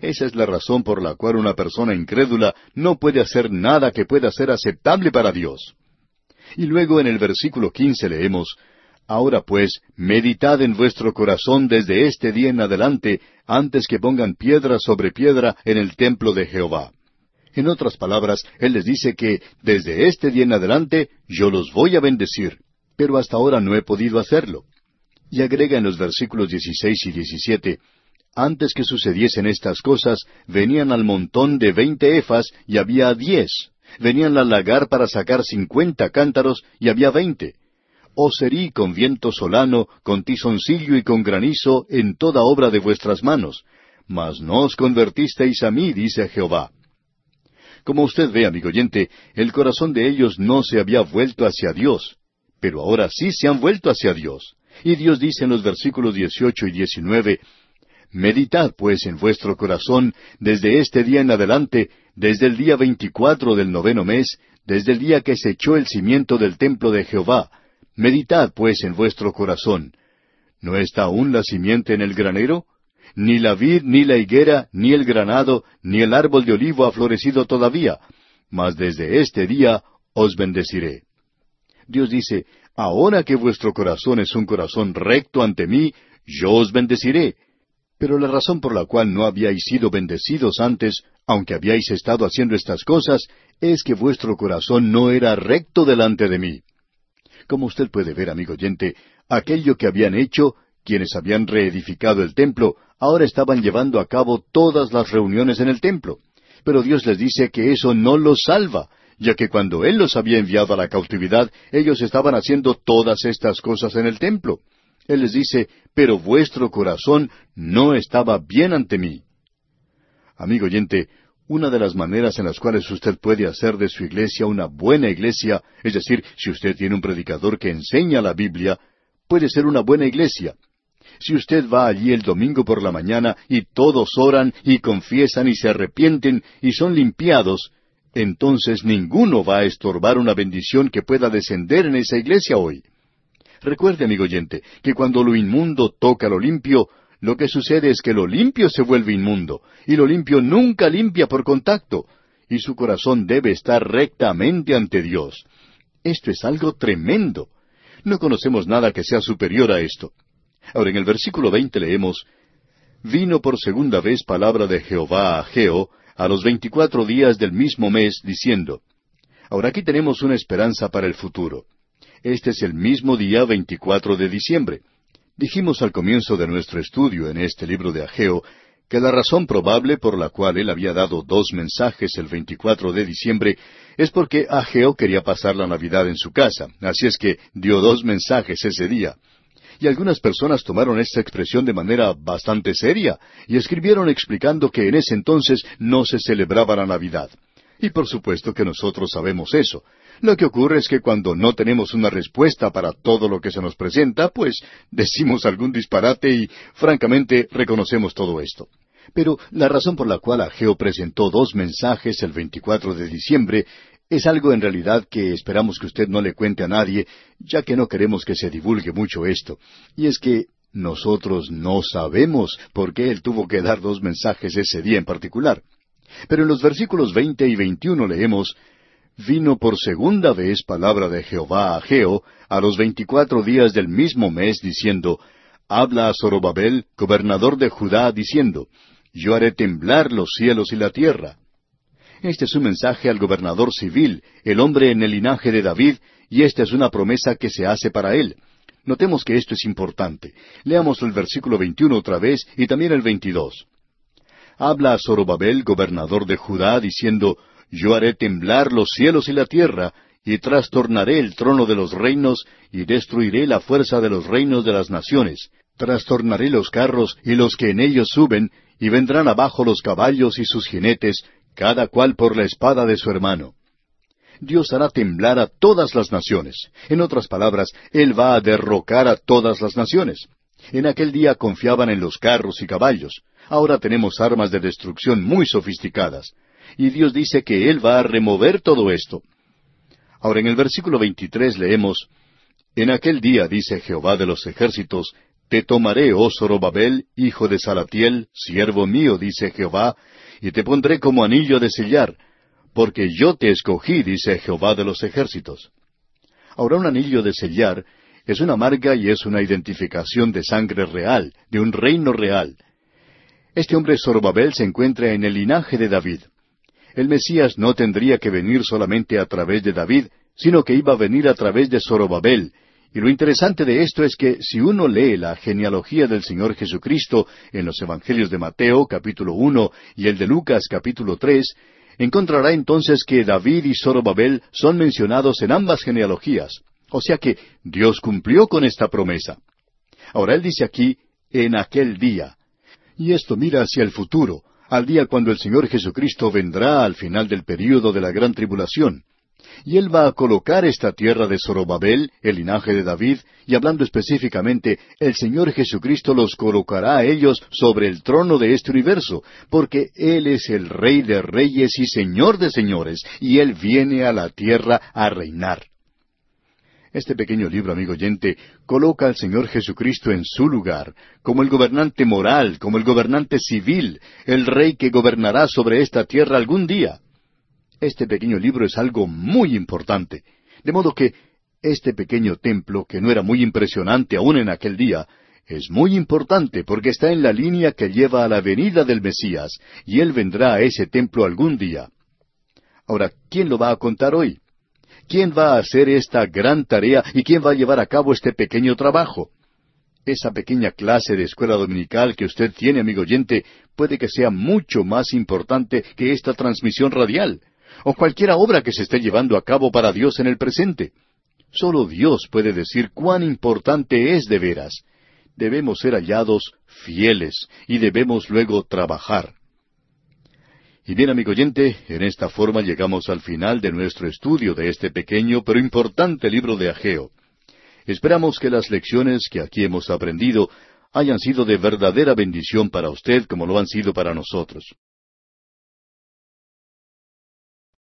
Esa es la razón por la cual una persona incrédula no puede hacer nada que pueda ser aceptable para Dios. Y luego en el versículo quince leemos, Ahora pues, meditad en vuestro corazón desde este día en adelante, antes que pongan piedra sobre piedra en el templo de Jehová. En otras palabras, Él les dice que desde este día en adelante yo los voy a bendecir, pero hasta ahora no he podido hacerlo. Y agrega en los versículos 16 y 17, Antes que sucediesen estas cosas, venían al montón de veinte efas y había diez. Venían al lagar para sacar cincuenta cántaros y había veinte os herí con viento solano, con tizoncillo y con granizo en toda obra de vuestras manos. Mas no os convertisteis a mí, dice Jehová. Como usted ve, amigo oyente, el corazón de ellos no se había vuelto hacia Dios, pero ahora sí se han vuelto hacia Dios. Y Dios dice en los versículos 18 y 19, Meditad pues en vuestro corazón desde este día en adelante, desde el día veinticuatro del noveno mes, desde el día que se echó el cimiento del templo de Jehová, Meditad pues en vuestro corazón. ¿No está aún la simiente en el granero? Ni la vid, ni la higuera, ni el granado, ni el árbol de olivo ha florecido todavía, mas desde este día os bendeciré. Dios dice, ahora que vuestro corazón es un corazón recto ante mí, yo os bendeciré. Pero la razón por la cual no habíais sido bendecidos antes, aunque habíais estado haciendo estas cosas, es que vuestro corazón no era recto delante de mí. Como usted puede ver, amigo oyente, aquello que habían hecho, quienes habían reedificado el templo, ahora estaban llevando a cabo todas las reuniones en el templo. Pero Dios les dice que eso no los salva, ya que cuando Él los había enviado a la cautividad, ellos estaban haciendo todas estas cosas en el templo. Él les dice, pero vuestro corazón no estaba bien ante mí. Amigo oyente, una de las maneras en las cuales usted puede hacer de su iglesia una buena iglesia, es decir, si usted tiene un predicador que enseña la Biblia, puede ser una buena iglesia. Si usted va allí el domingo por la mañana y todos oran y confiesan y se arrepienten y son limpiados, entonces ninguno va a estorbar una bendición que pueda descender en esa iglesia hoy. Recuerde, amigo oyente, que cuando lo inmundo toca lo limpio, lo que sucede es que lo limpio se vuelve inmundo, y lo limpio nunca limpia por contacto, y su corazón debe estar rectamente ante Dios. Esto es algo tremendo. No conocemos nada que sea superior a esto. Ahora en el versículo veinte leemos, Vino por segunda vez palabra de Jehová a Geo a los veinticuatro días del mismo mes, diciendo, Ahora aquí tenemos una esperanza para el futuro. Este es el mismo día veinticuatro de diciembre. Dijimos al comienzo de nuestro estudio en este libro de Ageo que la razón probable por la cual él había dado dos mensajes el 24 de diciembre es porque Ageo quería pasar la Navidad en su casa, así es que dio dos mensajes ese día. Y algunas personas tomaron esta expresión de manera bastante seria y escribieron explicando que en ese entonces no se celebraba la Navidad. Y por supuesto que nosotros sabemos eso. Lo que ocurre es que cuando no tenemos una respuesta para todo lo que se nos presenta, pues decimos algún disparate y francamente reconocemos todo esto. Pero la razón por la cual Ageo presentó dos mensajes el 24 de diciembre es algo en realidad que esperamos que usted no le cuente a nadie, ya que no queremos que se divulgue mucho esto. Y es que nosotros no sabemos por qué él tuvo que dar dos mensajes ese día en particular. Pero en los versículos veinte y veintiuno leemos Vino por segunda vez palabra de Jehová a Geo a los veinticuatro días del mismo mes, diciendo, Habla a Zorobabel, gobernador de Judá, diciendo, Yo haré temblar los cielos y la tierra. Este es un mensaje al gobernador civil, el hombre en el linaje de David, y esta es una promesa que se hace para él. Notemos que esto es importante. Leamos el versículo veintiuno otra vez y también el veintidós. habla a Zorobabel, gobernador de Judá, diciendo, Yo haré temblar los cielos y la tierra, y trastornaré el trono de los reinos, y destruiré la fuerza de los reinos de las naciones. Trastornaré los carros y los que en ellos suben, y vendrán abajo los caballos y sus jinetes, cada cual por la espada de su hermano. Dios hará temblar a todas las naciones. En otras palabras, Él va a derrocar a todas las naciones. En aquel día confiaban en los carros y caballos. Ahora tenemos armas de destrucción muy sofisticadas. Y Dios dice que Él va a remover todo esto. Ahora en el versículo 23 leemos, En aquel día, dice Jehová de los ejércitos, te tomaré, oh Zorobabel, hijo de Salatiel, siervo mío, dice Jehová, y te pondré como anillo de sellar, porque yo te escogí, dice Jehová de los ejércitos. Ahora un anillo de sellar es una marca y es una identificación de sangre real, de un reino real. Este hombre Zorobabel se encuentra en el linaje de David. El Mesías no tendría que venir solamente a través de David, sino que iba a venir a través de Zorobabel, y lo interesante de esto es que si uno lee la genealogía del Señor Jesucristo en los Evangelios de Mateo capítulo uno y el de Lucas capítulo tres, encontrará entonces que David y Zorobabel son mencionados en ambas genealogías. O sea que Dios cumplió con esta promesa. Ahora él dice aquí, en aquel día. Y esto mira hacia el futuro, al día cuando el Señor Jesucristo vendrá al final del período de la gran tribulación y él va a colocar esta tierra de Zorobabel, el linaje de David, y hablando específicamente, el Señor Jesucristo los colocará a ellos sobre el trono de este universo, porque Él es el Rey de reyes y Señor de señores, y Él viene a la tierra a reinar. Este pequeño libro, amigo oyente, coloca al Señor Jesucristo en su lugar, como el gobernante moral, como el gobernante civil, el rey que gobernará sobre esta tierra algún día. Este pequeño libro es algo muy importante. De modo que este pequeño templo, que no era muy impresionante aún en aquel día, es muy importante porque está en la línea que lleva a la venida del Mesías, y Él vendrá a ese templo algún día. Ahora, ¿quién lo va a contar hoy? ¿Quién va a hacer esta gran tarea y quién va a llevar a cabo este pequeño trabajo? Esa pequeña clase de escuela dominical que usted tiene, amigo oyente, puede que sea mucho más importante que esta transmisión radial o cualquier obra que se esté llevando a cabo para Dios en el presente. Solo Dios puede decir cuán importante es de veras. Debemos ser hallados fieles y debemos luego trabajar. Y bien, amigo oyente, en esta forma llegamos al final de nuestro estudio de este pequeño pero importante libro de Ageo. Esperamos que las lecciones que aquí hemos aprendido hayan sido de verdadera bendición para usted como lo han sido para nosotros.